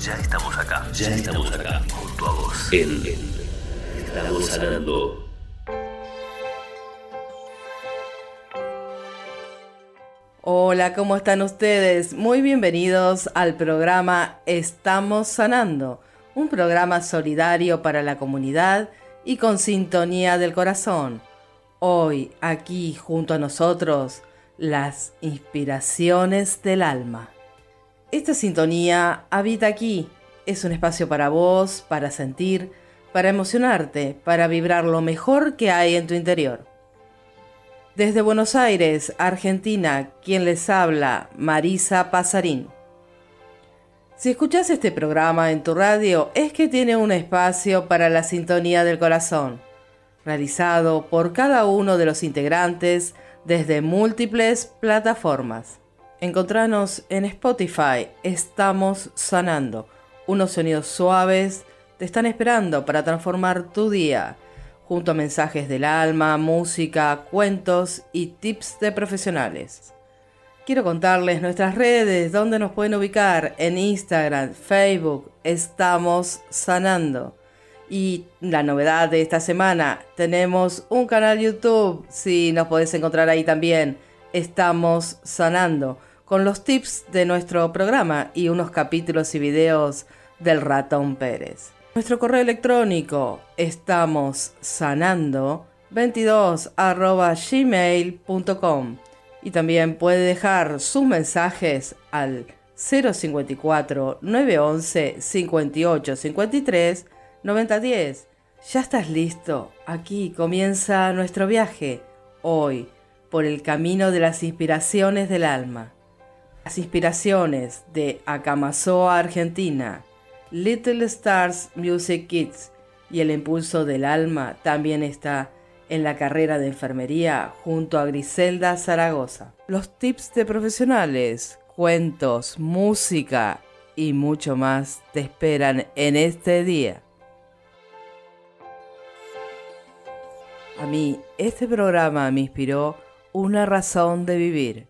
Ya estamos acá, ya, estamos, acá, junto a vos. En, Estamos sanando. Hola, ¿cómo están ustedes? Muy bienvenidos al programa Estamos Sanando, un programa solidario para la comunidad y con sintonía del corazón. Hoy, aquí junto a nosotros, las inspiraciones del alma. Esta sintonía habita aquí. Es un espacio para vos, para sentir, para emocionarte, para vibrar lo mejor que hay en tu interior. Desde Buenos Aires, Argentina, quien les habla, Marisa Pasarín. Si escuchas este programa en tu radio, es que tiene un espacio para la sintonía del corazón, realizado por cada uno de los integrantes desde múltiples plataformas. Encontranos en Spotify, estamos sanando. Unos sonidos suaves te están esperando para transformar tu día, junto a mensajes del alma, música, cuentos y tips de profesionales. Quiero contarles nuestras redes, donde nos pueden ubicar en Instagram, Facebook, estamos sanando. Y la novedad de esta semana, tenemos un canal YouTube, si nos podés encontrar ahí también, estamos sanando con los tips de nuestro programa y unos capítulos y videos del ratón Pérez. Nuestro correo electrónico estamos sanando 22 gmail.com y también puede dejar sus mensajes al 054 911 58 53 9010. Ya estás listo. Aquí comienza nuestro viaje hoy por el camino de las inspiraciones del alma. Las inspiraciones de Acamazoa, Argentina, Little Stars Music Kids y el impulso del alma también está en la carrera de enfermería junto a Griselda Zaragoza. Los tips de profesionales, cuentos, música y mucho más te esperan en este día. A mí, este programa me inspiró una razón de vivir.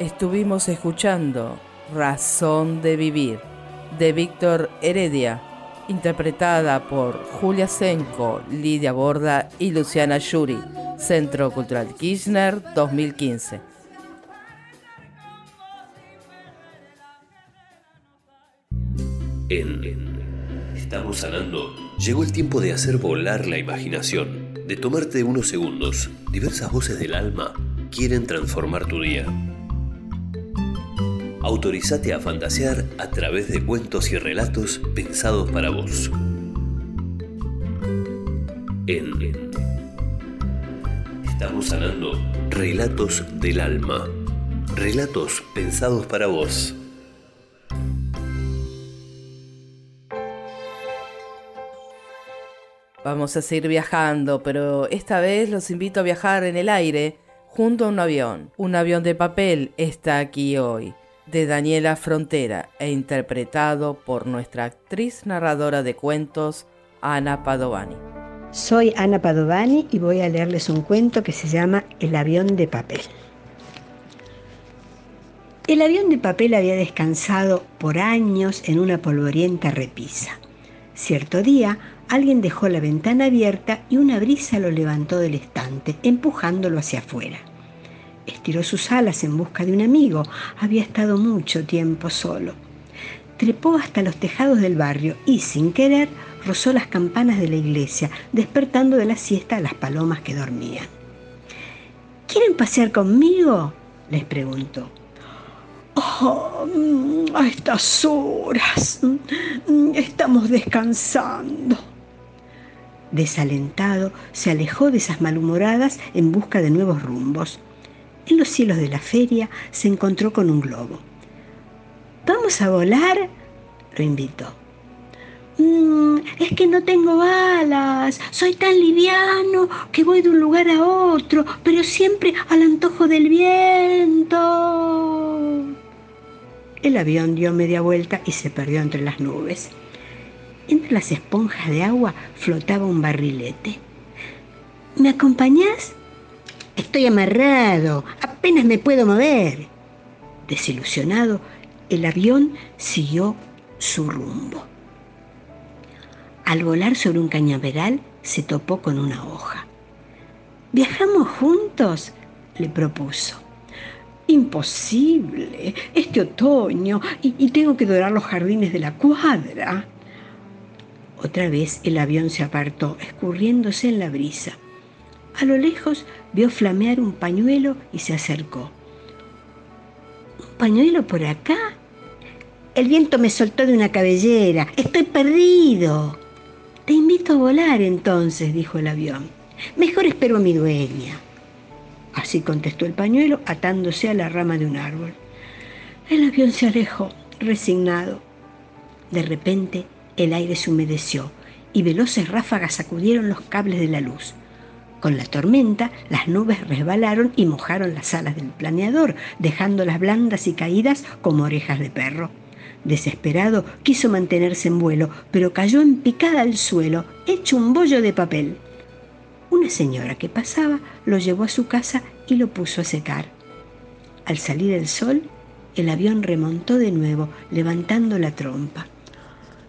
Estuvimos escuchando Razón de Vivir de Víctor Heredia, interpretada por Julia Senko, Lidia Borda y Luciana Yuri, Centro Cultural Kirchner 2015. En Estamos sanando. Llegó el tiempo de hacer volar la imaginación, de tomarte unos segundos. Diversas voces del alma quieren transformar tu día. Autorizate a fantasear a través de cuentos y relatos pensados para vos. En Estamos sanando relatos del alma. Relatos pensados para vos. Vamos a seguir viajando, pero esta vez los invito a viajar en el aire junto a un avión. Un avión de papel está aquí hoy, de Daniela Frontera e interpretado por nuestra actriz narradora de cuentos, Ana Padovani. Soy Ana Padovani y voy a leerles un cuento que se llama El avión de papel. El avión de papel había descansado por años en una polvorienta repisa. Cierto día, alguien dejó la ventana abierta y una brisa lo levantó del estante, empujándolo hacia afuera. Estiró sus alas en busca de un amigo. Había estado mucho tiempo solo. Trepó hasta los tejados del barrio y, sin querer, rozó las campanas de la iglesia, despertando de la siesta a las palomas que dormían. ¿Quieren pasear conmigo? les preguntó. Oh, a estas horas estamos descansando. Desalentado, se alejó de esas malhumoradas en busca de nuevos rumbos. En los cielos de la feria se encontró con un globo. ¿Vamos a volar? lo invitó. Mm, es que no tengo alas, soy tan liviano que voy de un lugar a otro, pero siempre al antojo del viento. El avión dio media vuelta y se perdió entre las nubes. Entre las esponjas de agua flotaba un barrilete. ¿Me acompañás? Estoy amarrado, apenas me puedo mover. Desilusionado, el avión siguió su rumbo. Al volar sobre un cañaveral se topó con una hoja. ¿Viajamos juntos? le propuso. Imposible, este otoño, y, y, tengo que dorar los jardines de la cuadra. Otra vez el avión se apartó, escurriéndose en la brisa. A lo lejos vio flamear un pañuelo y se acercó. ¿Un pañuelo por acá? El viento me soltó de una cabellera. Estoy perdido. Te invito a volar entonces, dijo el avión. Mejor espero a mi dueña. Así contestó el pañuelo, atándose a la rama de un árbol. El avión se alejó, resignado. De repente, el aire se humedeció y veloces ráfagas sacudieron los cables de la luz. Con la tormenta, las nubes resbalaron y mojaron las alas del planeador, dejándolas blandas y caídas como orejas de perro. Desesperado, quiso mantenerse en vuelo, pero cayó en picada al suelo, hecho un bollo de papel. Una señora que pasaba lo llevó a su casa y lo puso a secar. Al salir el sol, el avión remontó de nuevo, levantando la trompa.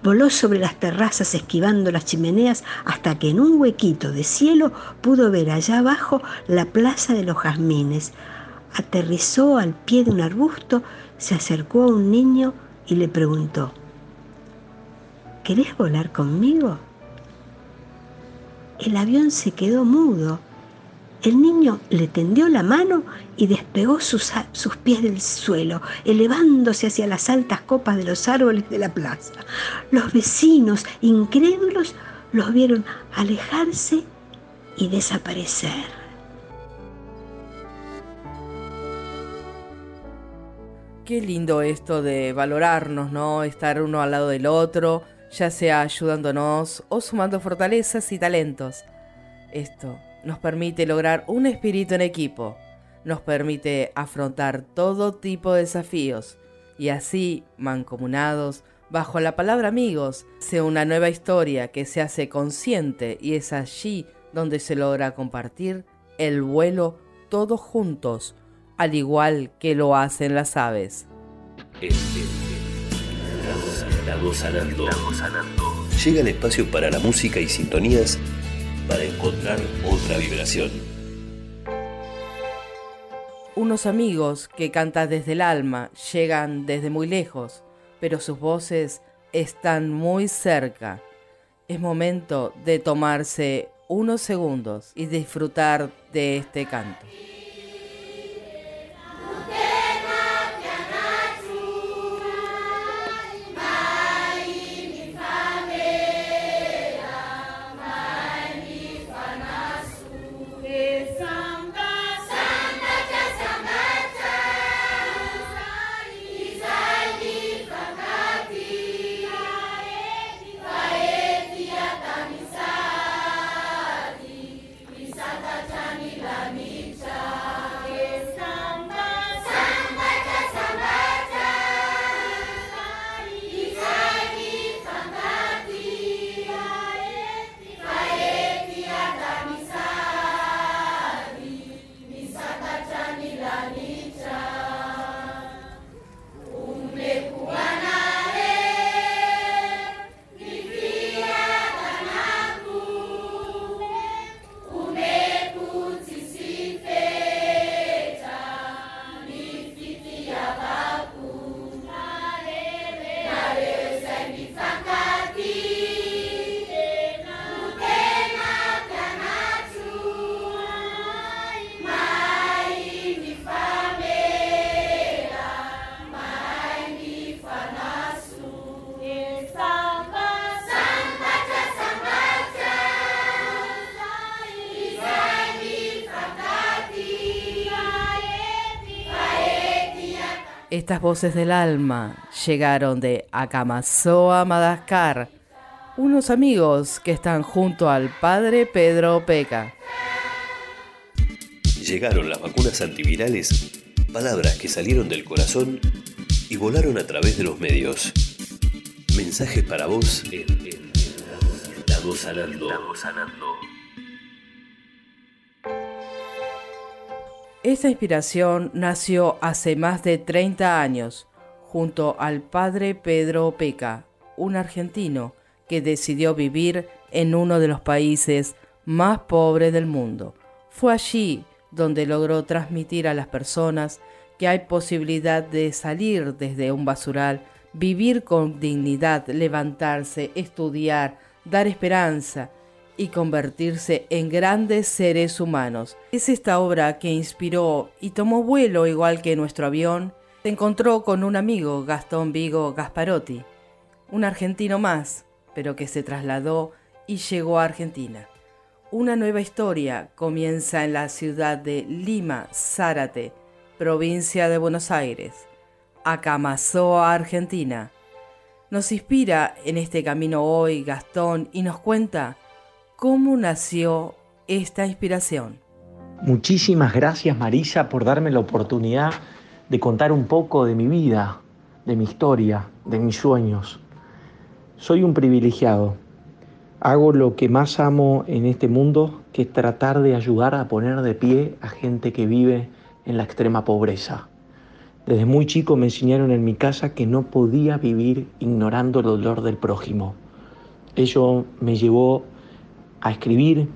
Voló sobre las terrazas esquivando las chimeneas hasta que en un huequito de cielo pudo ver allá abajo la plaza de los jazmines. Aterrizó al pie de un arbusto, se acercó a un niño y le preguntó, ¿Querés volar conmigo? El avión se quedó mudo. El niño le tendió la mano y despegó sus, sus, pies del suelo, elevándose hacia las altas copas de los árboles de la plaza. Los vecinos, incrédulos, los vieron alejarse y desaparecer. Qué lindo esto de valorarnos, ¿no? Estar uno al lado del otro, ya sea ayudándonos o sumando fortalezas y talentos. Esto nos permite lograr un espíritu en equipo, nos permite afrontar todo tipo de desafíos y así, mancomunados, Bajo la palabra amigos, sea una nueva historia que se hace consciente y es allí donde se logra compartir el vuelo todos juntos, al igual que lo hacen las aves. Llega el espacio para la música y sintonías para encontrar otra vibración. Unos amigos que cantan desde el alma llegan desde muy lejos pero sus voces están muy cerca. Es momento de tomarse unos segundos y disfrutar de este canto. Estas voces del alma llegaron de Acamazoa, Madagascar, unos amigos que están junto al padre Pedro Peca. Llegaron las vacunas antivirales, palabras que salieron del corazón y volaron a través de los medios. Mensajes para vos en, sanando. Estamos sanando. Esta inspiración nació hace más de 30 años, junto al padre Pedro Peca, un argentino que decidió vivir en uno de los países más pobres del mundo. Fue allí donde logró transmitir a las personas que hay posibilidad de salir desde un basural, vivir con dignidad, levantarse, estudiar, dar esperanza y convertirse en grandes seres humanos. Es esta obra que inspiró y tomó vuelo igual que nuestro avión. Se encontró con un amigo, Gastón Vigo Gasparotti, un argentino más, pero que se trasladó y llegó a Argentina. Una nueva historia comienza en la ciudad de Lima, Zárate, provincia de Buenos Aires, Acamazoa, Argentina. Nos inspira en este camino hoy Gastón y nos cuenta ¿Cómo nació esta inspiración? Muchísimas gracias Marisa por darme la oportunidad de contar un poco de mi vida, de mi historia, de mis sueños. Soy un privilegiado. Hago lo que más amo en este mundo, que es tratar de ayudar a poner de pie a gente que vive en la extrema pobreza. Desde muy chico me enseñaron en mi casa que no podía vivir ignorando el dolor del prójimo. Ello me llevó a escribir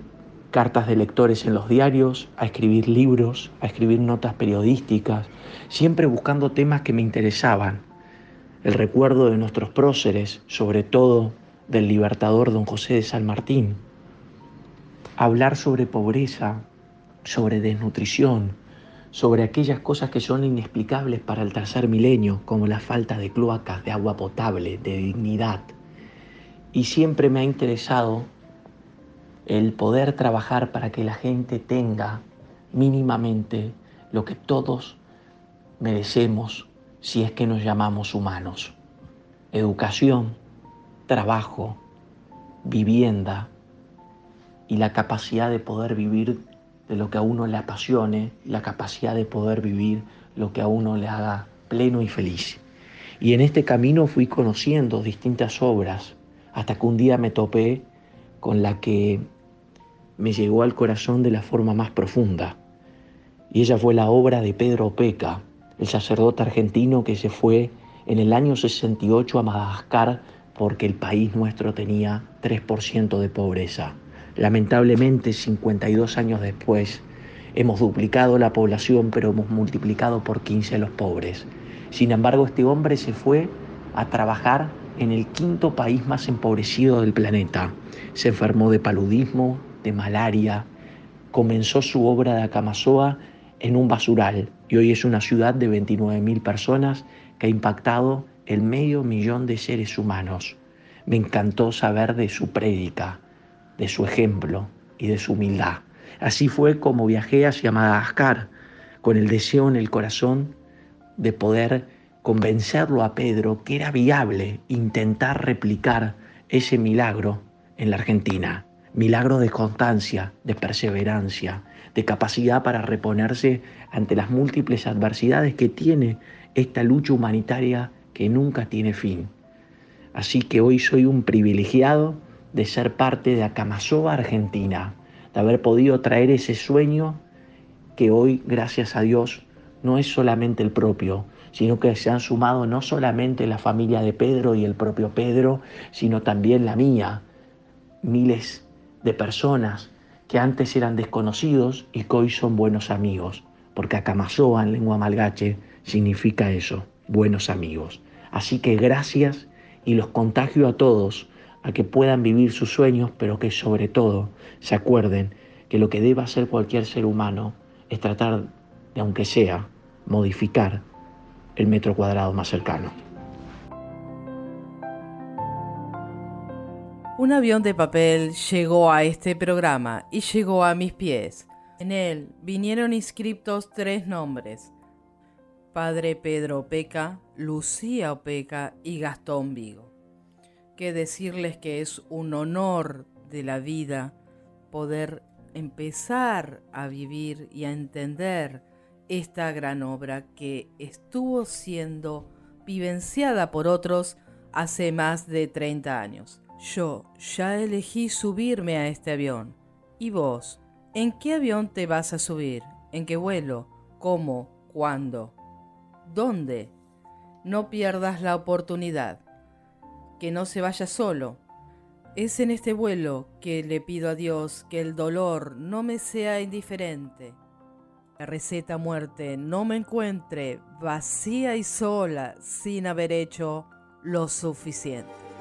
cartas de lectores en los diarios, a escribir libros, a escribir notas periodísticas, siempre buscando temas que me interesaban. El recuerdo de nuestros próceres, sobre todo del libertador don José de San Martín. Hablar sobre pobreza, sobre desnutrición, sobre aquellas cosas que son inexplicables para el tercer milenio, como la falta de cloacas, de agua potable, de dignidad. Y siempre me ha interesado el poder trabajar para que la gente tenga mínimamente lo que todos merecemos si es que nos llamamos humanos. Educación, trabajo, vivienda y la capacidad de poder vivir de lo que a uno le apasione, la capacidad de poder vivir lo que a uno le haga pleno y feliz. Y en este camino fui conociendo distintas obras, hasta que un día me topé con la que me llegó al corazón de la forma más profunda. Y ella fue la obra de Pedro Peca, el sacerdote argentino que se fue en el año 68 a Madagascar porque el país nuestro tenía 3% de pobreza. Lamentablemente, 52 años después, hemos duplicado la población, pero hemos multiplicado por 15 los pobres. Sin embargo, este hombre se fue a trabajar en el quinto país más empobrecido del planeta. Se enfermó de paludismo, de malaria. Comenzó su obra de Acamazoa en un basural y hoy es una ciudad de 29.000 personas que ha impactado el medio millón de seres humanos. Me encantó saber de su prédica, de su ejemplo y de su humildad. Así fue como viajé hacia Madagascar, con el deseo en el corazón de poder convencerlo a Pedro que era viable intentar replicar ese milagro en la Argentina. Milagro de constancia, de perseverancia, de capacidad para reponerse ante las múltiples adversidades que tiene esta lucha humanitaria que nunca tiene fin. Así que hoy soy un privilegiado de ser parte de Acamazoa, Argentina, de haber podido traer ese sueño que hoy, gracias a Dios, no es solamente el propio, sino que se han sumado no solamente la familia de Pedro y el propio Pedro, sino también la mía, miles de personas que antes eran desconocidos y que hoy son buenos amigos, porque Acamazoa en lengua malgache significa eso, buenos amigos. Así que gracias y los contagio a todos a que puedan vivir sus sueños, pero que sobre todo se acuerden que lo que debe hacer cualquier ser humano es tratar de, aunque sea, modificar el metro cuadrado más cercano. Un avión de papel llegó a este programa y llegó a mis pies. En él vinieron inscriptos tres nombres. Padre Pedro Opeca, Lucía Opeca y Gastón Vigo. Que decirles que es un honor de la vida poder empezar a vivir y a entender esta gran obra que estuvo siendo vivenciada por otros hace más de 30 años. Yo ya elegí subirme a este avión. ¿Y vos? ¿En qué avión te vas a subir? ¿En qué vuelo? ¿Cómo? ¿Cuándo? ¿Dónde? No pierdas la oportunidad. Que no se vaya solo. Es en este vuelo que le pido a Dios que el dolor no me sea indiferente. La receta muerte no me encuentre vacía y sola sin haber hecho lo suficiente.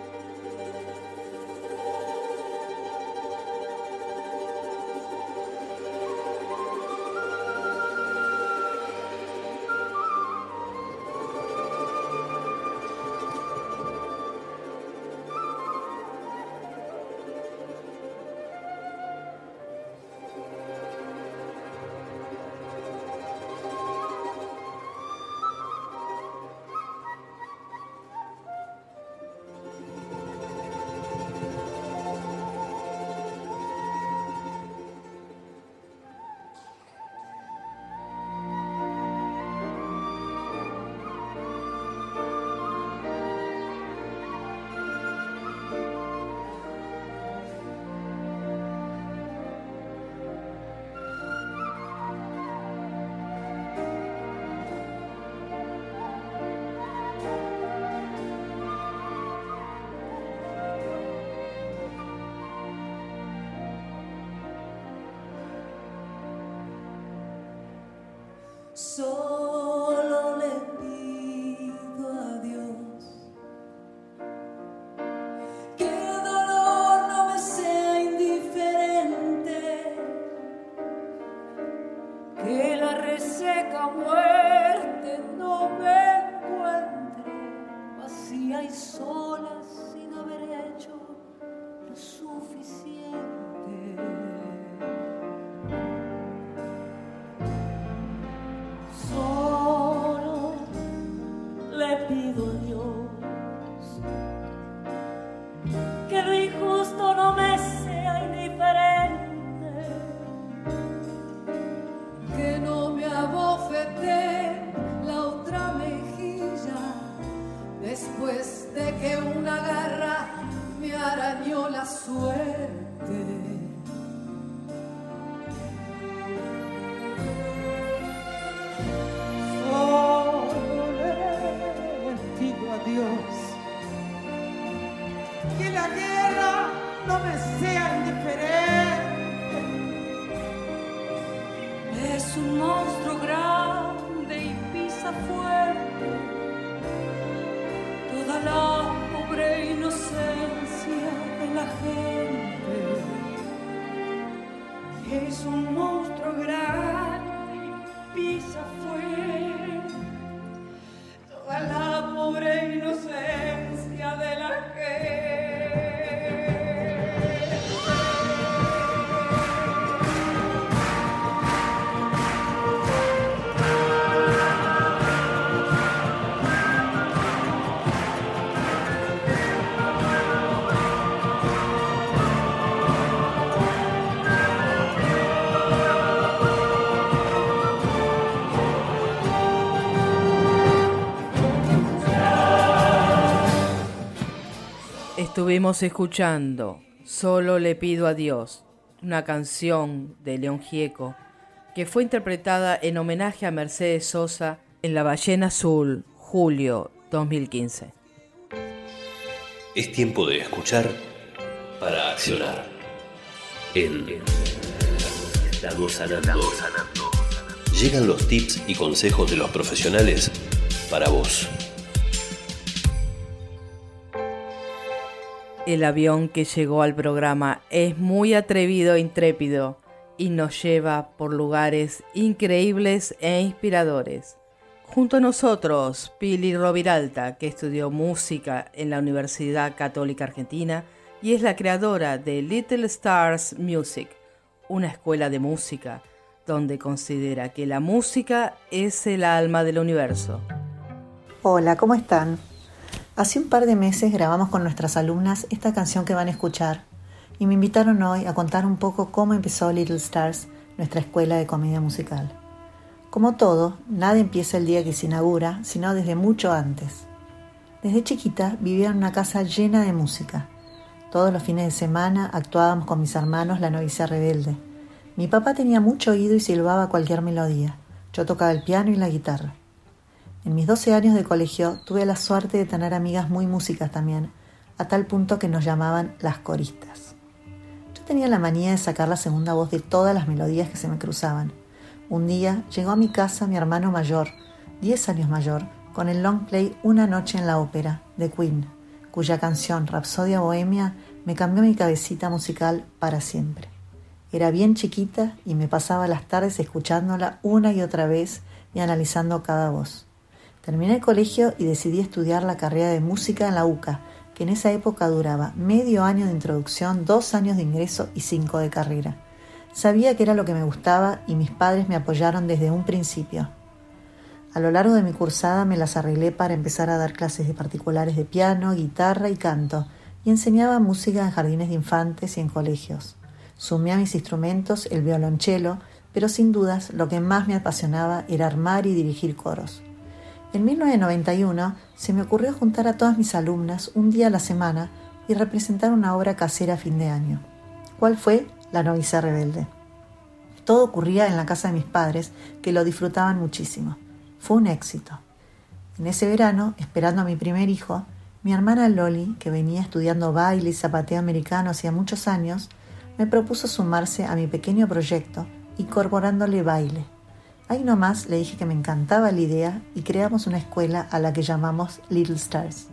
Estuvimos escuchando Solo le pido a Dios, una canción de León Gieco que fue interpretada en homenaje a Mercedes Sosa en La Ballena Azul, julio 2015. Es tiempo de escuchar para accionar. En Estamos sanando. Llegan los tips y consejos de los profesionales para vos. El avión que llegó al programa es muy atrevido e intrépido y nos lleva por lugares increíbles e inspiradores. Junto a nosotros, Pili Roviralta, que estudió música en la Universidad Católica Argentina y es la creadora de Little Stars Music, una escuela de música donde considera que la música es el alma del universo. Hola, ¿cómo están? Hace un par de meses grabamos con nuestras alumnas esta canción que van a escuchar y me invitaron hoy a contar un poco cómo empezó Little Stars, nuestra escuela de comedia musical. Como todo, nada empieza el día que se inaugura, sino desde mucho antes. Desde chiquita vivía en una casa llena de música. Todos los fines de semana actuábamos con mis hermanos la novicia rebelde. Mi papá tenía mucho oído y silbaba cualquier melodía. Yo tocaba el piano y la guitarra. En mis 12 años de colegio tuve la suerte de tener amigas muy músicas también, a tal punto que nos llamaban las coristas. Yo tenía la manía de sacar la segunda voz de todas las melodías que se me cruzaban. Un día llegó a mi casa mi hermano mayor, 10 años mayor, con el long play Una noche en la ópera, de Queen, cuya canción Rapsodia Bohemia me cambió mi cabecita musical para siempre. Era bien chiquita y me pasaba las tardes escuchándola una y otra vez y analizando cada voz. Terminé el colegio y decidí estudiar la carrera de música en la UCA, que en esa época duraba medio año de introducción, dos años de ingreso y cinco de carrera. Sabía que era lo que me gustaba y mis padres me apoyaron desde un principio. A lo largo de mi cursada me las arreglé para empezar a dar clases de particulares de piano, guitarra y canto, y enseñaba música en jardines de infantes y en colegios. Sumé a mis instrumentos el violonchelo, pero sin dudas lo que más me apasionaba era armar y dirigir coros. En 1991 se me ocurrió juntar a todas mis alumnas un día a la semana y representar una obra casera a fin de año. ¿Cuál fue? La novicia rebelde. Todo ocurría en la casa de mis padres, que lo disfrutaban muchísimo. Fue un éxito. En ese verano, esperando a mi primer hijo, mi hermana Loli, que venía estudiando baile y zapateo americano hacía muchos años, me propuso sumarse a mi pequeño proyecto, incorporándole baile. Ahí nomás le dije que me encantaba la idea y creamos una escuela a la que llamamos Little Stars.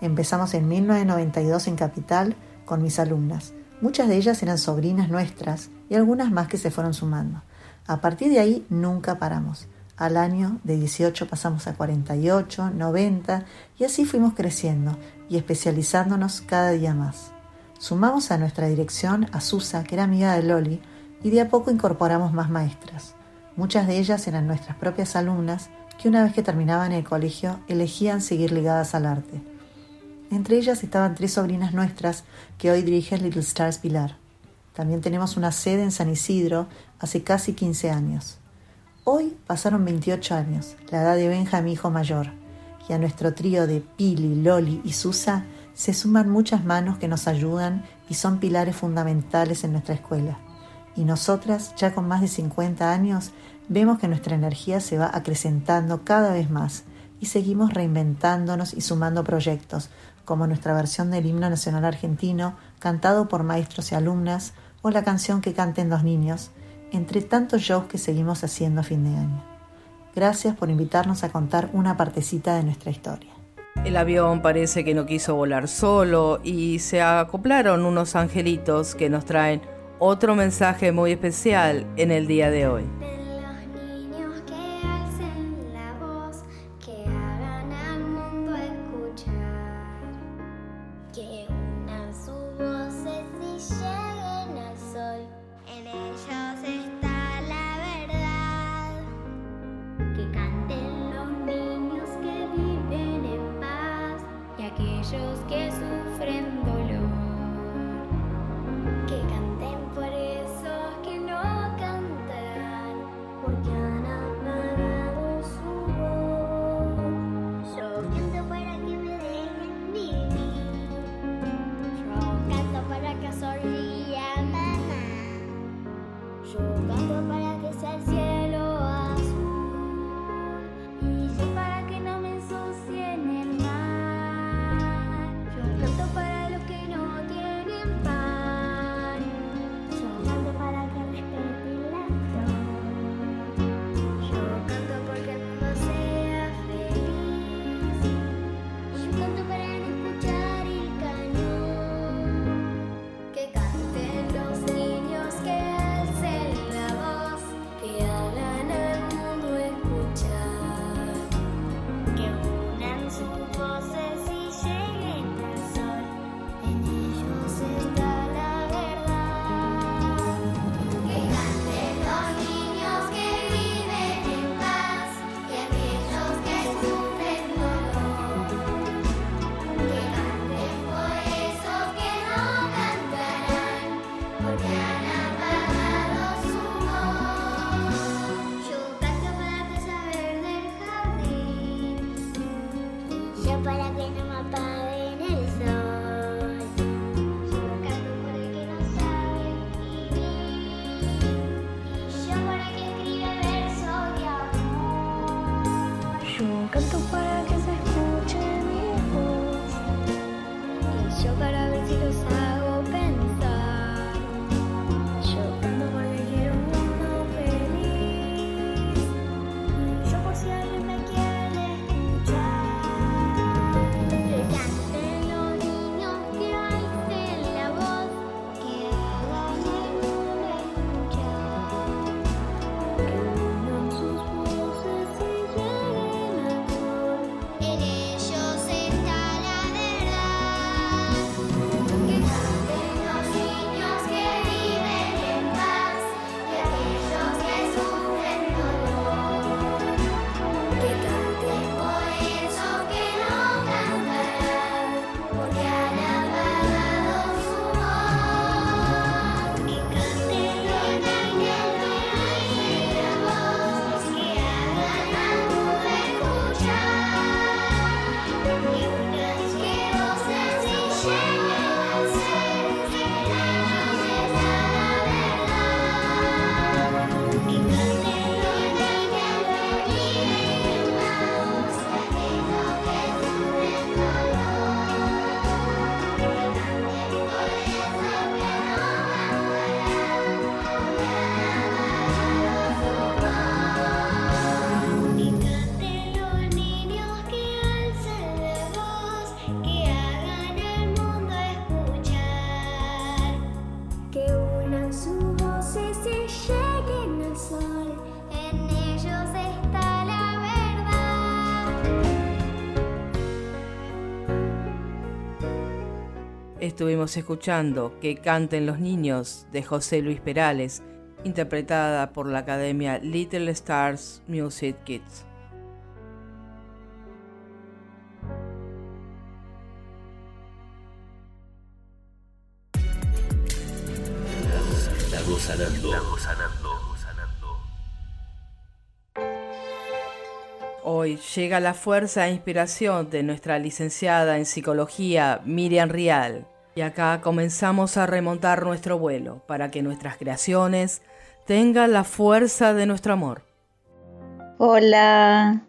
Empezamos en 1992 en Capital con mis alumnas. Muchas de ellas eran sobrinas nuestras y algunas más que se fueron sumando. A partir de ahí nunca paramos. Al año de 18 pasamos a 48, 90 y así fuimos creciendo y especializándonos cada día más. Sumamos a nuestra dirección a Susa, que era amiga de Loli, y de a poco incorporamos más maestras. Muchas de ellas eran nuestras propias alumnas que una vez que terminaban el colegio elegían seguir ligadas al arte. Entre ellas estaban tres sobrinas nuestras que hoy dirigen Little Stars Pilar. También tenemos una sede en San Isidro hace casi 15 años. Hoy pasaron 28 años, la edad de Benja, mi hijo mayor, y a nuestro trío de Pili, Loli y Susa se suman muchas manos que nos ayudan y son pilares fundamentales en nuestra escuela. Y nosotras, ya con más de 50 años, vemos que nuestra energía se va acrecentando cada vez más y seguimos reinventándonos y sumando proyectos, como nuestra versión del himno nacional argentino, cantado por maestros y alumnas, o la canción que canten los niños, entre tantos shows que seguimos haciendo a fin de año. Gracias por invitarnos a contar una partecita de nuestra historia. El avión parece que no quiso volar solo y se acoplaron unos angelitos que nos traen otro mensaje muy especial en el día de hoy. Cấm. Estuvimos escuchando Que canten los niños de José Luis Perales, interpretada por la Academia Little Stars Music Kids. Sanando. Hoy llega la fuerza e inspiración de nuestra licenciada en psicología Miriam Rial Y acá comenzamos a remontar nuestro vuelo para que nuestras creaciones tengan la fuerza de nuestro amor. Hola.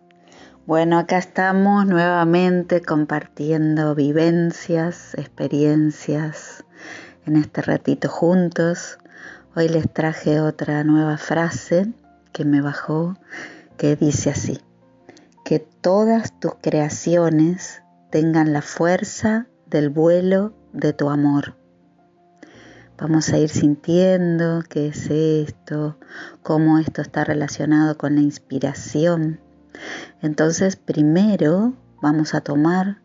Bueno, acá estamos nuevamente compartiendo vivencias, experiencias en este ratito juntos. Hoy les traje otra nueva frase que me bajó que dice así, que todas tus creaciones tengan la fuerza del vuelo de tu amor. Vamos a ir sintiendo qué es esto, cómo esto está relacionado con la inspiración. Entonces, primero vamos a tomar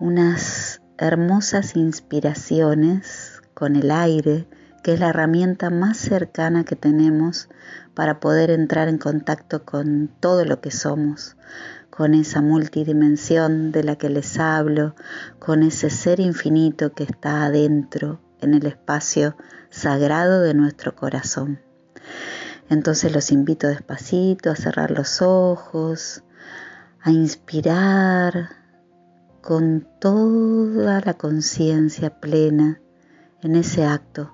unas hermosas inspiraciones con el aire, que es la herramienta más cercana que tenemos para poder entrar en contacto con todo lo que somos, con esa multidimensión de la que les hablo, con ese ser infinito que está adentro, en el espacio sagrado de nuestro corazón. Entonces los invito despacito a cerrar los ojos, a inspirar con toda la conciencia plena en ese acto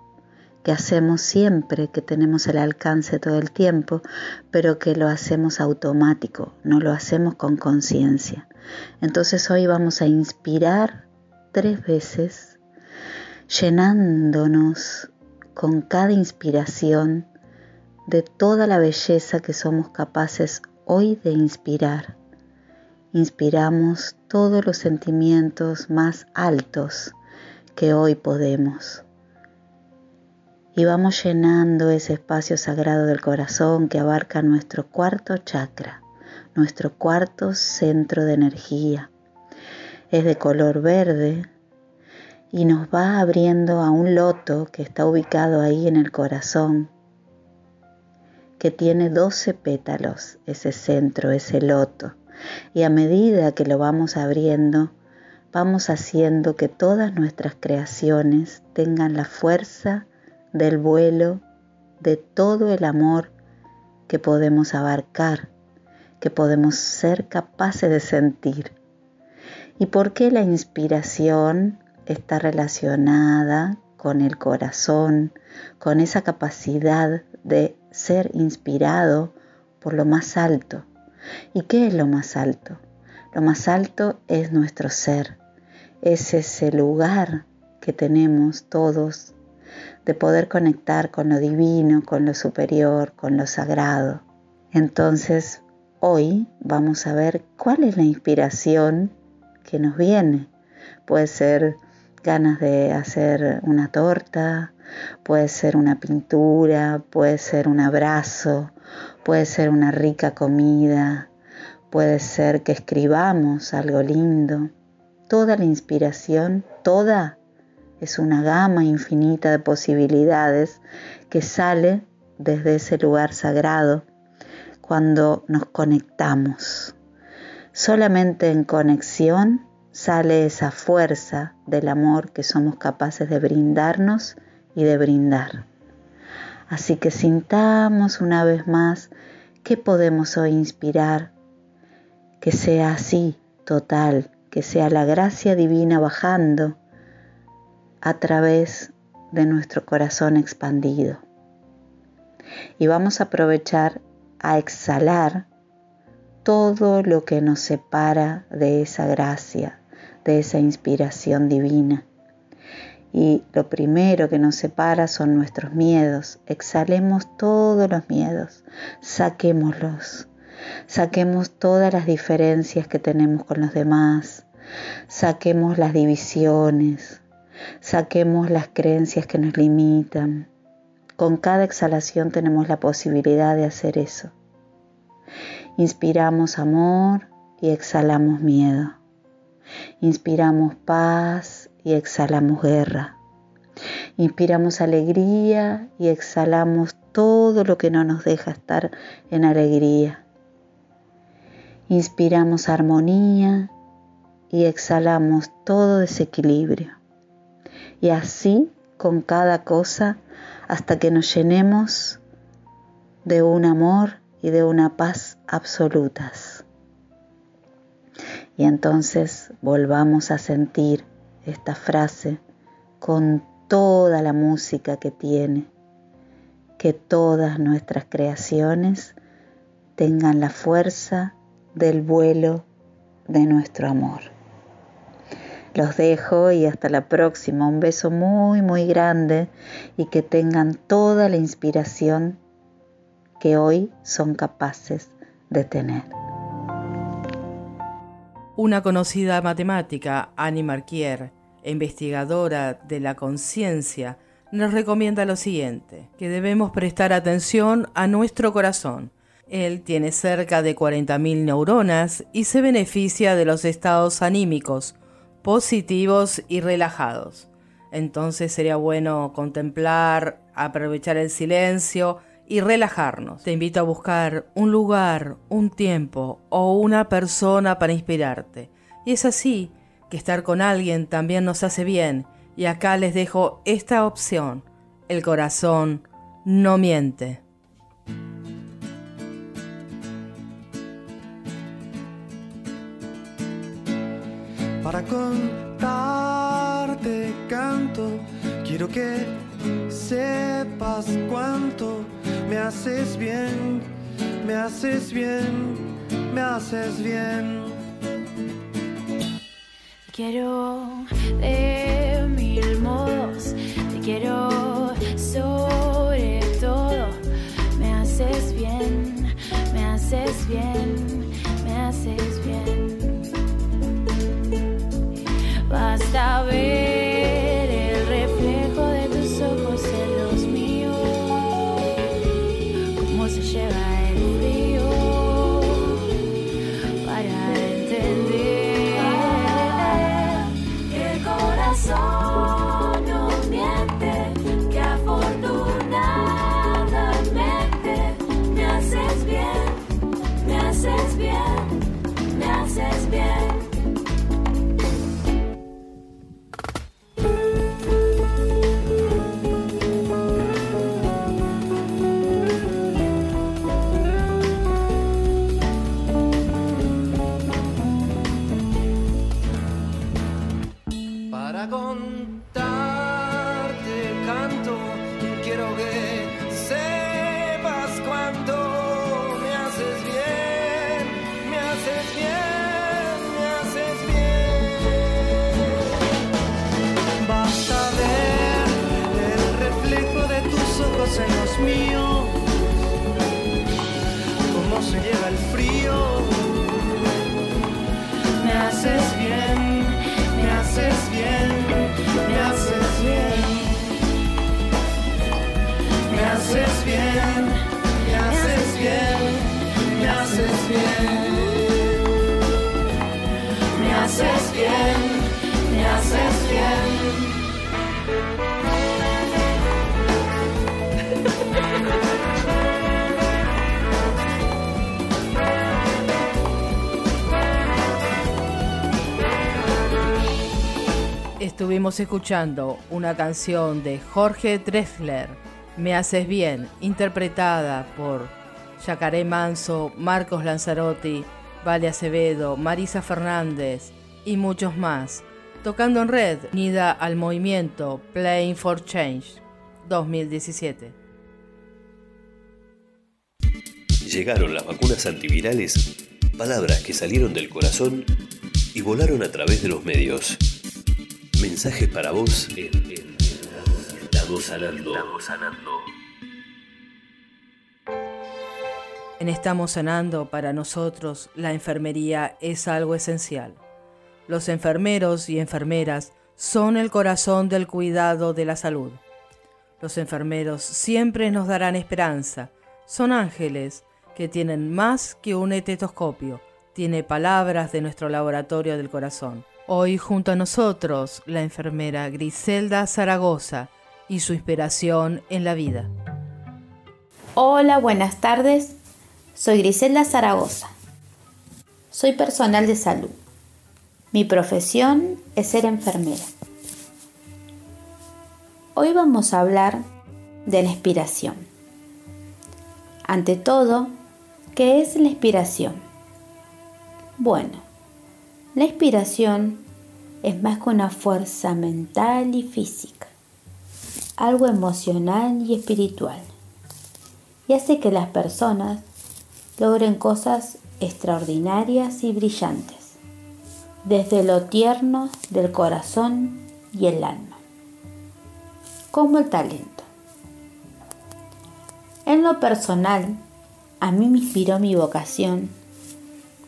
que hacemos siempre, que tenemos el alcance todo el tiempo, pero que lo hacemos automático, no lo hacemos con conciencia. Entonces hoy vamos a inspirar tres veces, llenándonos con cada inspiración de toda la belleza que somos capaces hoy de inspirar. Inspiramos todos los sentimientos más altos que hoy podemos y vamos llenando ese espacio sagrado del corazón que abarca nuestro cuarto chakra, nuestro cuarto centro de energía. Es de color verde y nos va abriendo a un loto que está ubicado ahí en el corazón, que tiene 12 pétalos, ese centro, ese loto. Y a medida que lo vamos abriendo, vamos haciendo que todas nuestras creaciones tengan la fuerza del vuelo de todo el amor que podemos abarcar, que podemos ser capaces de sentir. ¿Y por qué la inspiración está relacionada con el corazón, con esa capacidad de ser inspirado por lo más alto? ¿Y qué es lo más alto? Lo más alto es nuestro ser, es ese lugar que tenemos todos de poder conectar con lo divino, con lo superior, con lo sagrado. Entonces, hoy vamos a ver cuál es la inspiración que nos viene. Puede ser ganas de hacer una torta, puede ser una pintura, puede ser un abrazo, puede ser una rica comida, puede ser que escribamos algo lindo. Toda la inspiración, toda es una gama infinita de posibilidades que sale desde ese lugar sagrado cuando nos conectamos. Solamente en conexión sale esa fuerza del amor que somos capaces de brindarnos y de brindar. Así que sintamos una vez más que podemos hoy inspirar, que sea así, total, que sea la gracia divina bajando a través de nuestro corazón expandido. Y vamos a aprovechar a exhalar todo lo que nos separa de esa gracia, de esa inspiración divina. Y lo primero que nos separa son nuestros miedos. Exhalemos todos los miedos, saquémoslos, saquemos todas las diferencias que tenemos con los demás, saquemos las divisiones, Saquemos las creencias que nos limitan. Con cada exhalación tenemos la posibilidad de hacer eso. Inspiramos amor y exhalamos miedo. Inspiramos paz y exhalamos guerra. Inspiramos alegría y exhalamos todo lo que no nos deja estar en alegría. Inspiramos armonía y exhalamos todo desequilibrio y así con cada cosa hasta que nos llenemos de un amor y de una paz absolutas. Y entonces volvamos a sentir esta frase con toda la música que tiene, que todas nuestras creaciones tengan la fuerza del vuelo de nuestro amor. Los dejo y hasta la próxima. Un beso muy, muy grande y que tengan toda la inspiración que hoy son capaces de tener. Una conocida matemática, Annie Marquier, investigadora de la conciencia, nos recomienda lo siguiente, que debemos prestar atención a nuestro corazón. Él tiene cerca de 40.000 neuronas y se beneficia de los estados anímicos positivos y relajados. Entonces sería bueno contemplar, aprovechar el silencio y relajarnos. Te invito a buscar un lugar, un tiempo o una persona para inspirarte. Y es así que estar con alguien también nos hace bien. Y acá les dejo esta opción. El corazón no miente. Para contarte canto, quiero que sepas cuánto me haces bien, me haces bien, me haces bien. Quiero de mil modos, te quiero sobre todo. Me haces bien, me haces bien, me haces bien. Basta ver Estuvimos escuchando una canción de Jorge Drexler, Me Haces Bien, interpretada por Yacaré Manso, Marcos Lanzarotti, Vale Acevedo, Marisa Fernández y muchos más, tocando en red, unida al movimiento Playing for Change 2017. Llegaron las vacunas antivirales, palabras que salieron del corazón y volaron a través de los medios. Mensajes para vos en, Estamos sanando. Sanando. En Estamos Sanando, para nosotros, la enfermería es algo esencial. Los enfermeros y enfermeras son el corazón del cuidado de la salud. Los enfermeros siempre nos darán esperanza. Son ángeles que tienen más que un estetoscopio. Tiene palabras de nuestro laboratorio del corazón. Hoy junto a nosotros la enfermera Griselda Zaragoza y su inspiración en la vida. Hola, buenas tardes. Soy Griselda Zaragoza. Soy personal de salud. Mi profesión es ser enfermera. Hoy vamos a hablar de la inspiración. Ante todo, ¿qué es la inspiración? Bueno, la inspiración es más que una fuerza mental y física, algo emocional y espiritual, y hace que las personas logren cosas extraordinarias y brillantes, desde lo tierno del corazón y el alma, como el talento. En lo personal, a mí me inspiró mi vocación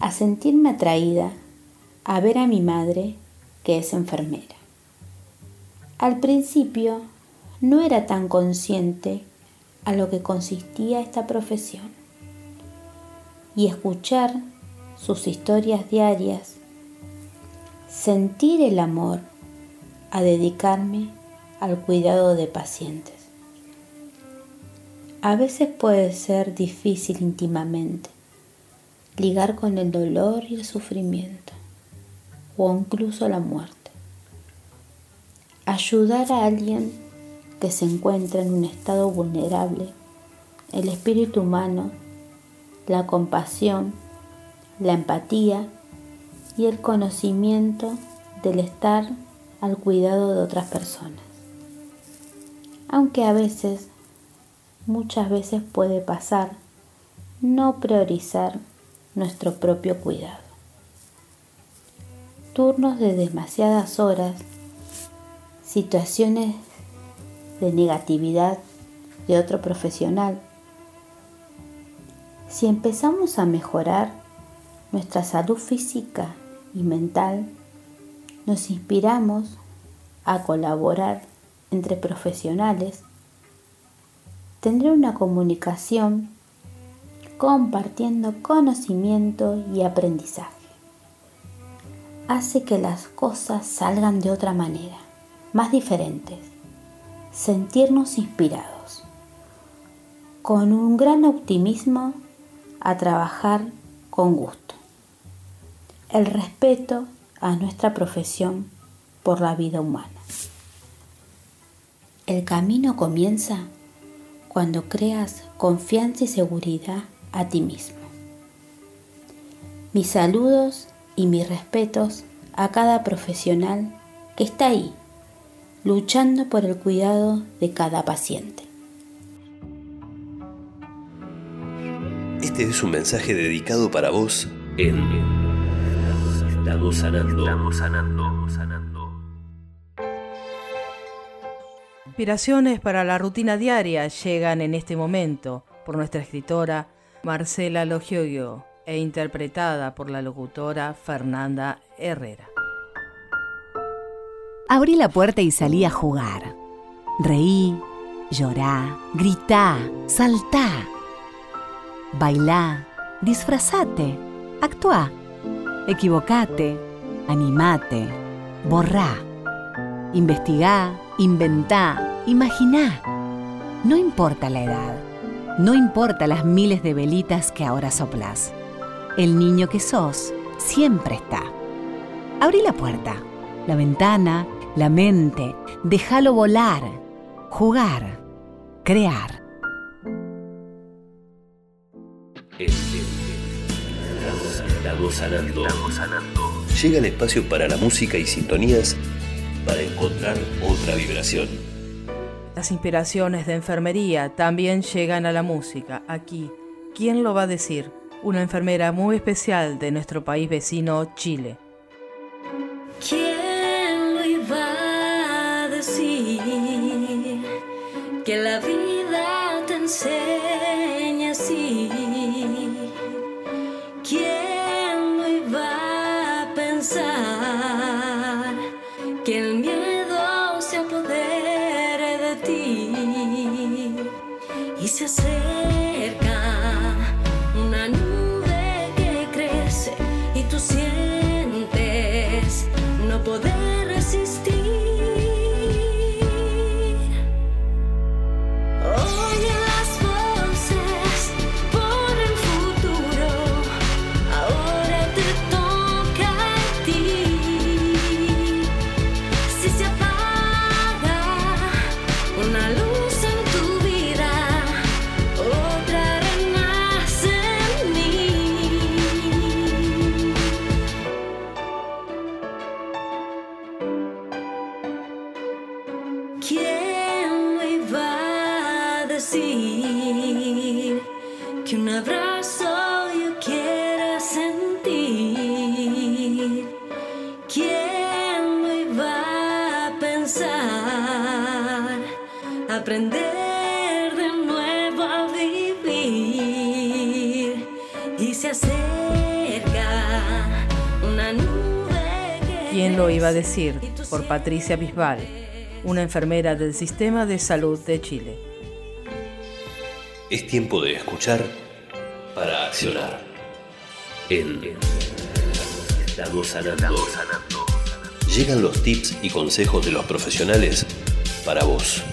a sentirme atraída a ver a mi madre que es enfermera. Al principio no era tan consciente a lo que consistía esta profesión y escuchar sus historias diarias, sentir el amor a dedicarme al cuidado de pacientes. A veces puede ser difícil íntimamente ligar con el dolor y el sufrimiento o incluso la muerte. Ayudar a alguien que se encuentra en un estado vulnerable, el espíritu humano, la compasión, la empatía y el conocimiento del estar al cuidado de otras personas. Aunque a veces, muchas veces puede pasar no priorizar nuestro propio cuidado turnos de demasiadas horas, situaciones de negatividad de otro profesional. Si empezamos a mejorar nuestra salud física y mental, nos inspiramos a colaborar entre profesionales, tendré una comunicación compartiendo conocimiento y aprendizaje hace que las cosas salgan de otra manera, más diferentes, sentirnos inspirados, con un gran optimismo a trabajar con gusto. El respeto a nuestra profesión por la vida humana. El camino comienza cuando creas confianza y seguridad a ti mismo. Mis saludos y mis respetos a cada profesional que está ahí, luchando por el cuidado de cada paciente. Este es un mensaje dedicado para vos en Estamos sanando, estamos sanando, sanando. Inspiraciones para la rutina diaria llegan en este momento por nuestra escritora Marcela Logioio e interpretada por la locutora Fernanda Herrera. Abrí la puerta y salí a jugar. Reí, llorá, gritá, saltá. Bailá, disfrazate, actuá, equivocate, animate, borrá. Investigá, inventá, imaginá. No importa la edad, no importa las miles de velitas que ahora soplás el niño que sos siempre está. Abrí la puerta, la ventana, la mente, déjalo volar, jugar, crear. Sanando. Llega el espacio para la música y sintonías para encontrar otra vibración. Las inspiraciones de enfermería también llegan a la música. Aquí, ¿quién lo va a decir? Una enfermera muy especial de nuestro país vecino, Chile. ¿Quién lo iba a decir? Que la vida te decir? Por Patricia Bisbal, una enfermera del Sistema de Salud de Chile. Es tiempo de escuchar para accionar. En Estamos sanando. Llegan los tips y consejos de los profesionales para vos.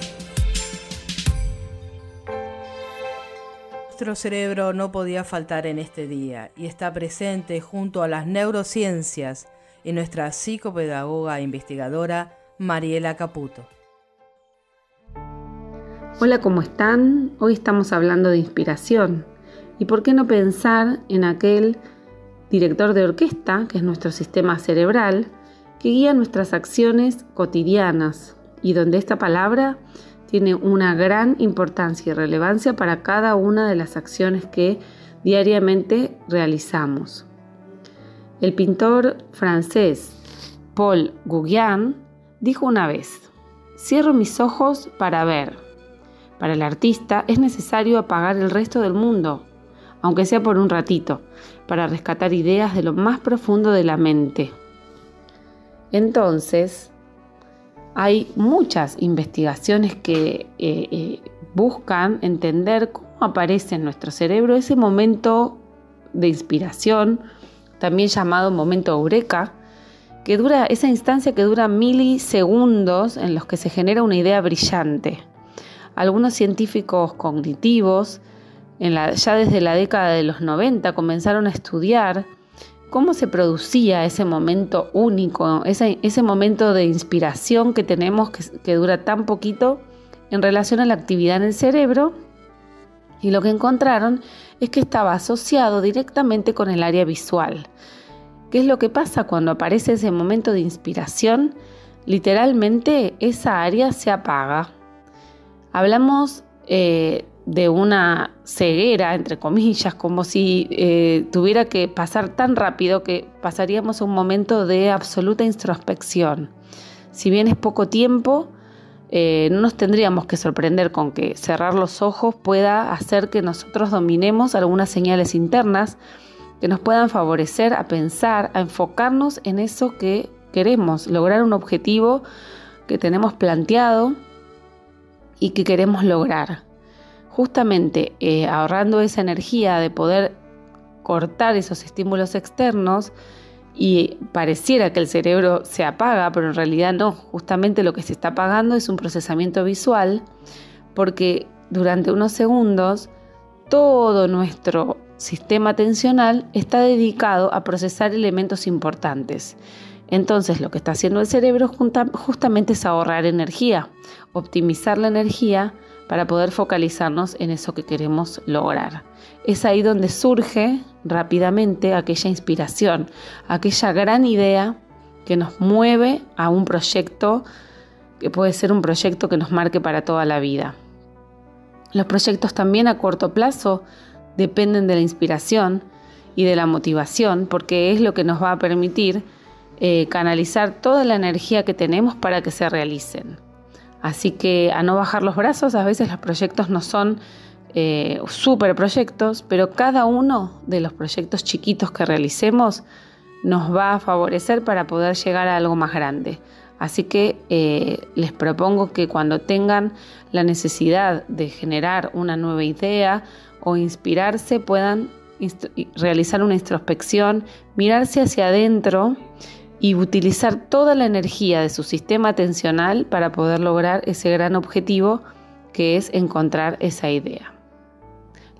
Nuestro cerebro no podía faltar en este día y está presente junto a las neurociencias y nuestra psicopedagoga e investigadora Mariela Caputo. Hola, ¿cómo están? Hoy estamos hablando de inspiración. ¿Y por qué no pensar en aquel director de orquesta, que es nuestro sistema cerebral, que guía nuestras acciones cotidianas y donde esta palabra tiene una gran importancia y relevancia para cada una de las acciones que diariamente realizamos. El pintor francés Paul Gauguin dijo una vez, cierro mis ojos para ver. Para el artista es necesario apagar el resto del mundo, aunque sea por un ratito, para rescatar ideas de lo más profundo de la mente. Entonces, hay muchas investigaciones que eh, eh, buscan entender cómo aparece en nuestro cerebro ese momento de inspiración, también llamado momento eureka, que dura esa instancia que dura milisegundos en los que se genera una idea brillante. Algunos científicos cognitivos, ya desde la década de los 90, comenzaron a estudiar cómo se producía ese momento único, ese, momento de inspiración que tenemos que dura tan poquito en relación a la actividad en el cerebro. Y lo que encontraron es que estaba asociado directamente con el área visual. ¿Qué es lo que pasa cuando aparece ese momento de inspiración? Literalmente esa área se apaga. Hablamos eh, de una ceguera, entre comillas, como si eh, tuviera que pasar tan rápido que pasaríamos un momento de absoluta introspección. Si bien es poco tiempo, eh, no nos tendríamos que sorprender con que cerrar los ojos pueda hacer que nosotros dominemos algunas señales internas que nos puedan favorecer a pensar, a enfocarnos en eso que queremos, lograr un objetivo que tenemos planteado y que queremos lograr. Justamente eh, ahorrando esa energía de poder cortar esos estímulos externos y pareciera que el cerebro se apaga, pero en realidad no, justamente lo que se está apagando es un procesamiento visual porque durante unos segundos todo nuestro sistema atencional está dedicado a procesar elementos importantes. Entonces lo que está haciendo el cerebro justamente es ahorrar energía, optimizar la energía para poder focalizarnos en eso que queremos lograr. Es ahí donde surge rápidamente aquella inspiración, aquella gran idea que nos mueve a un proyecto que puede ser un proyecto que nos marque para toda la vida. Los proyectos también a corto plazo dependen de la inspiración y de la motivación porque es lo que nos va a permitir eh, canalizar toda la energía que tenemos para que se realicen. Así que a no bajar los brazos, a veces los proyectos no son eh, super proyectos, pero cada uno de los proyectos chiquitos que realicemos nos va a favorecer para poder llegar a algo más grande. Así que eh, les propongo que cuando tengan la necesidad de generar una nueva idea o inspirarse puedan realizar una introspección, mirarse hacia adentro y utilizar toda la energía de su sistema atencional para poder lograr ese gran objetivo que es encontrar esa idea.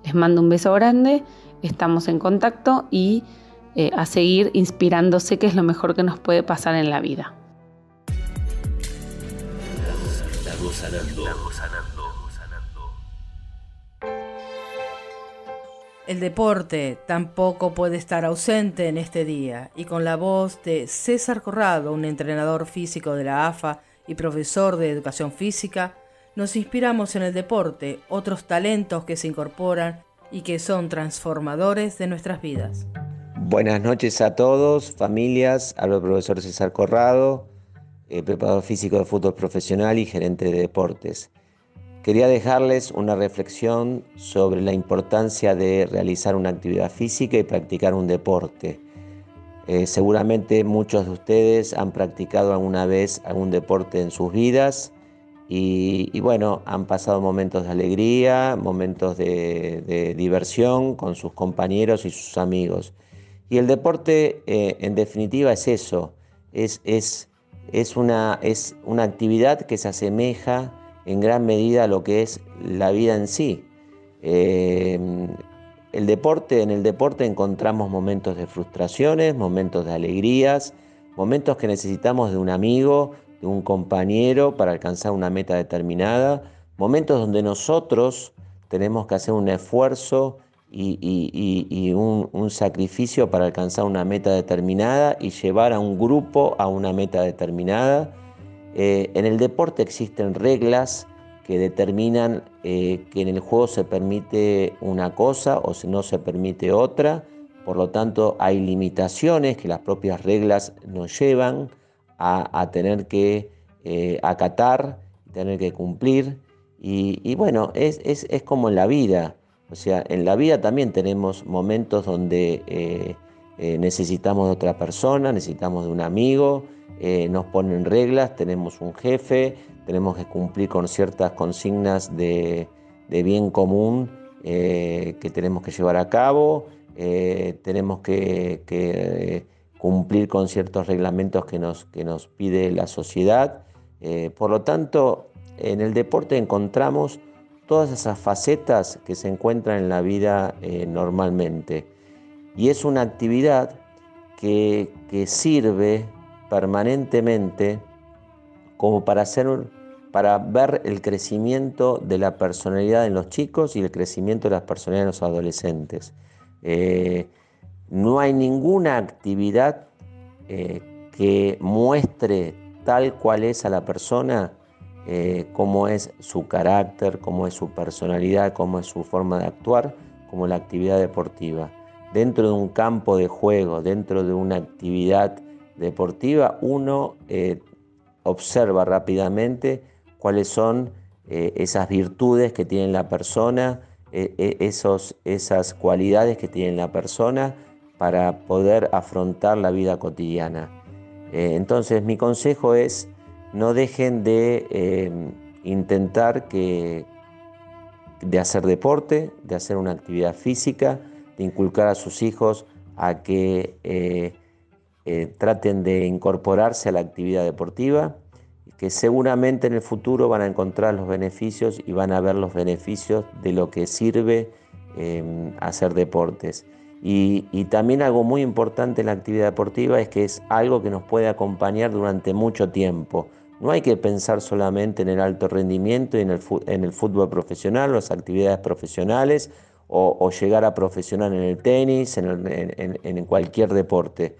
Les mando un beso grande, estamos en contacto y eh, a seguir inspirándose, que es lo mejor que nos puede pasar en la vida. El deporte tampoco puede estar ausente en este día y con la voz de César Corrado, un entrenador físico de la AFA y profesor de educación física, nos inspiramos en el deporte, otros talentos que se incorporan y que son transformadores de nuestras vidas. Buenas noches a todos, familias, hablo el profesor César Corrado, eh, preparador físico de fútbol profesional y gerente de deportes. Quería dejarles una reflexión sobre la importancia de realizar una actividad física y practicar un deporte. Eh, seguramente muchos de ustedes han practicado alguna vez algún deporte en sus vidas y, bueno, han pasado momentos de alegría, momentos de, diversión con sus compañeros y sus amigos. Y el deporte, eh, en definitiva, es eso, es, una actividad que se asemeja en gran medida lo que es la vida en sí. Eh, el deporte, en el deporte encontramos momentos de frustraciones, momentos de alegrías, momentos que necesitamos de un amigo, de un compañero para alcanzar una meta determinada, momentos donde nosotros tenemos que hacer un esfuerzo y, un, sacrificio para alcanzar una meta determinada y llevar a un grupo a una meta determinada. Eh, en el deporte existen reglas que determinan eh, que en el juego se permite una cosa o no se permite otra, por lo tanto hay limitaciones que las propias reglas nos llevan a, tener que eh, acatar, tener que cumplir. Y, bueno, es, como en la vida. O sea, en la vida también tenemos momentos donde necesitamos de otra persona, necesitamos de un amigo, nos ponen reglas, tenemos un jefe, tenemos que cumplir con ciertas consignas de, bien común que tenemos que llevar a cabo, tenemos que cumplir con ciertos reglamentos que nos, que nos pide la sociedad. Eh, por lo tanto, en el deporte encontramos todas esas facetas que se encuentran en la vida eh, normalmente. Y es una actividad que, sirve permanentemente como para, hacer, para ver el crecimiento de la personalidad en los chicos y el crecimiento de las personalidades en los adolescentes. Eh, no hay ninguna actividad eh, que muestre tal cual es a la persona, eh, cómo es su carácter, cómo es su personalidad, cómo es su forma de actuar, como la actividad deportiva. Dentro de un campo de juego, dentro de una actividad deportiva, uno eh, observa rápidamente cuáles son esas virtudes que tiene la persona, esos, esas cualidades que tiene la persona, para poder afrontar la vida cotidiana. Eh, entonces mi consejo es no dejen de eh, intentar que, de hacer deporte, de hacer una actividad física, de inculcar a sus hijos a que eh, traten de incorporarse a la actividad deportiva, que seguramente en el futuro van a encontrar los beneficios y van a ver los beneficios de lo que sirve hacer deportes. Y, también algo muy importante en la actividad deportiva es que es algo que nos puede acompañar durante mucho tiempo. No hay que pensar solamente en el alto rendimiento y en el, fútbol profesional, las actividades profesionales o, llegar a profesional en el tenis, en, cualquier deporte.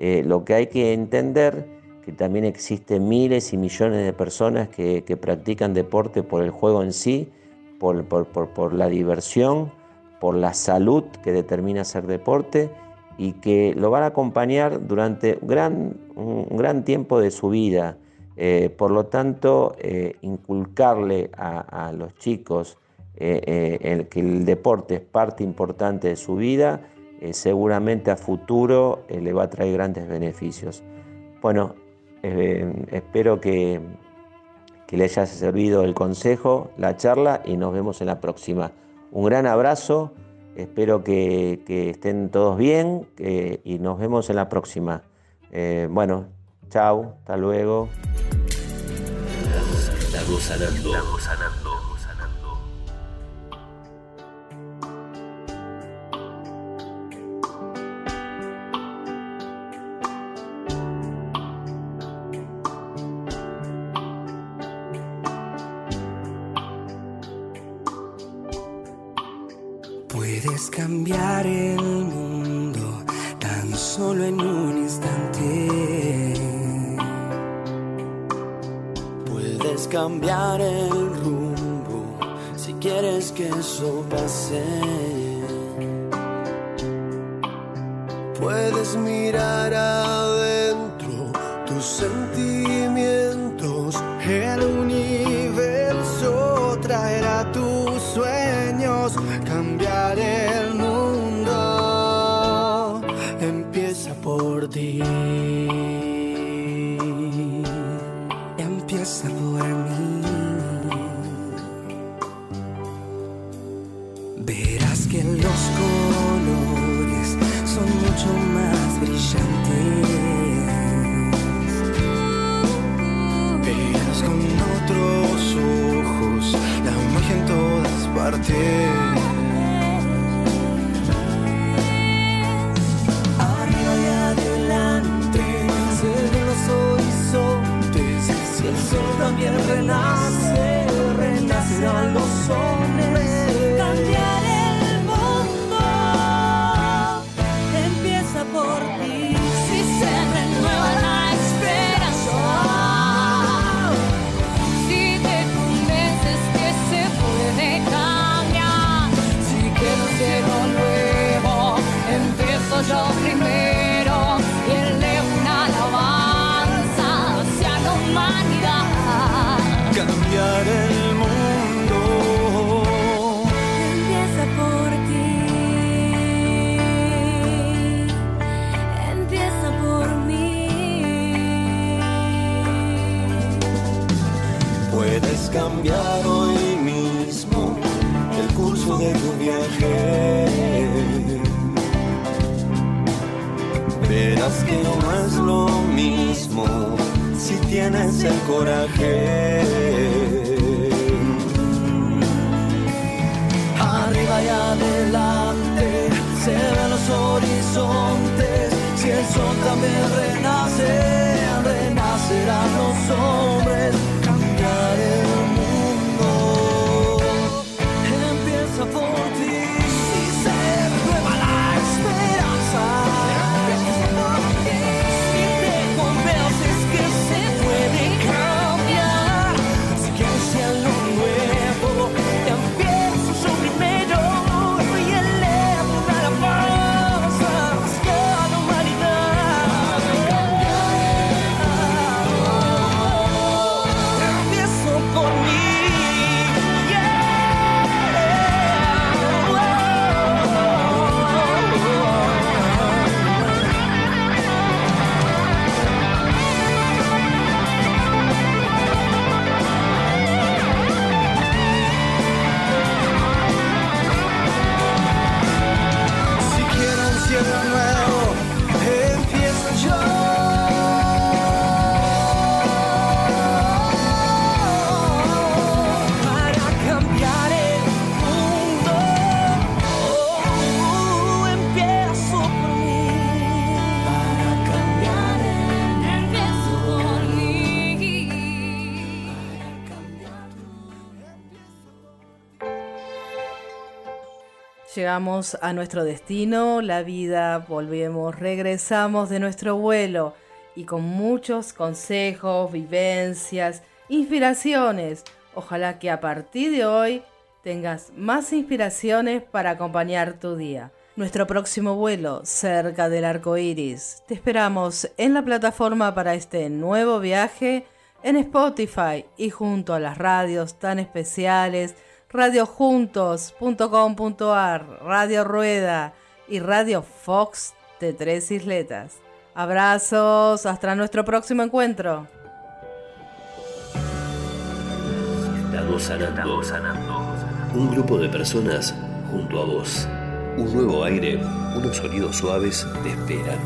Eh, lo que hay que entender que también existen miles y millones de personas que, practican deporte por el juego en sí, por la diversión, por la salud que determina hacer deporte y que lo van a acompañar durante gran, un gran tiempo de su vida. Eh, por lo tanto, eh, inculcarle a, los chicos eh, el, que el deporte es parte importante de su vida, seguramente a futuro le va a traer grandes beneficios. Bueno, espero que, que le haya servido el consejo, la charla y nos vemos en la próxima. Un gran abrazo, espero que, estén todos bien y nos vemos en la próxima. Eh, bueno, chao, hasta luego. Todas A nuestro destino, la vida, volvemos, regresamos de nuestro vuelo y con muchos consejos, vivencias, inspiraciones. Ojalá que a partir de hoy tengas más inspiraciones para acompañar tu día. Nuestro próximo vuelo cerca del arco iris. Te esperamos en la plataforma para este nuevo viaje en Spotify y junto a las radios tan especiales radiojuntos.com.ar, Radio Rueda y Radio Fox de Tres Isletas. Abrazos, hasta nuestro próximo encuentro. Un grupo de personas junto a vos. Un nuevo aire, unos sonidos suaves te esperan.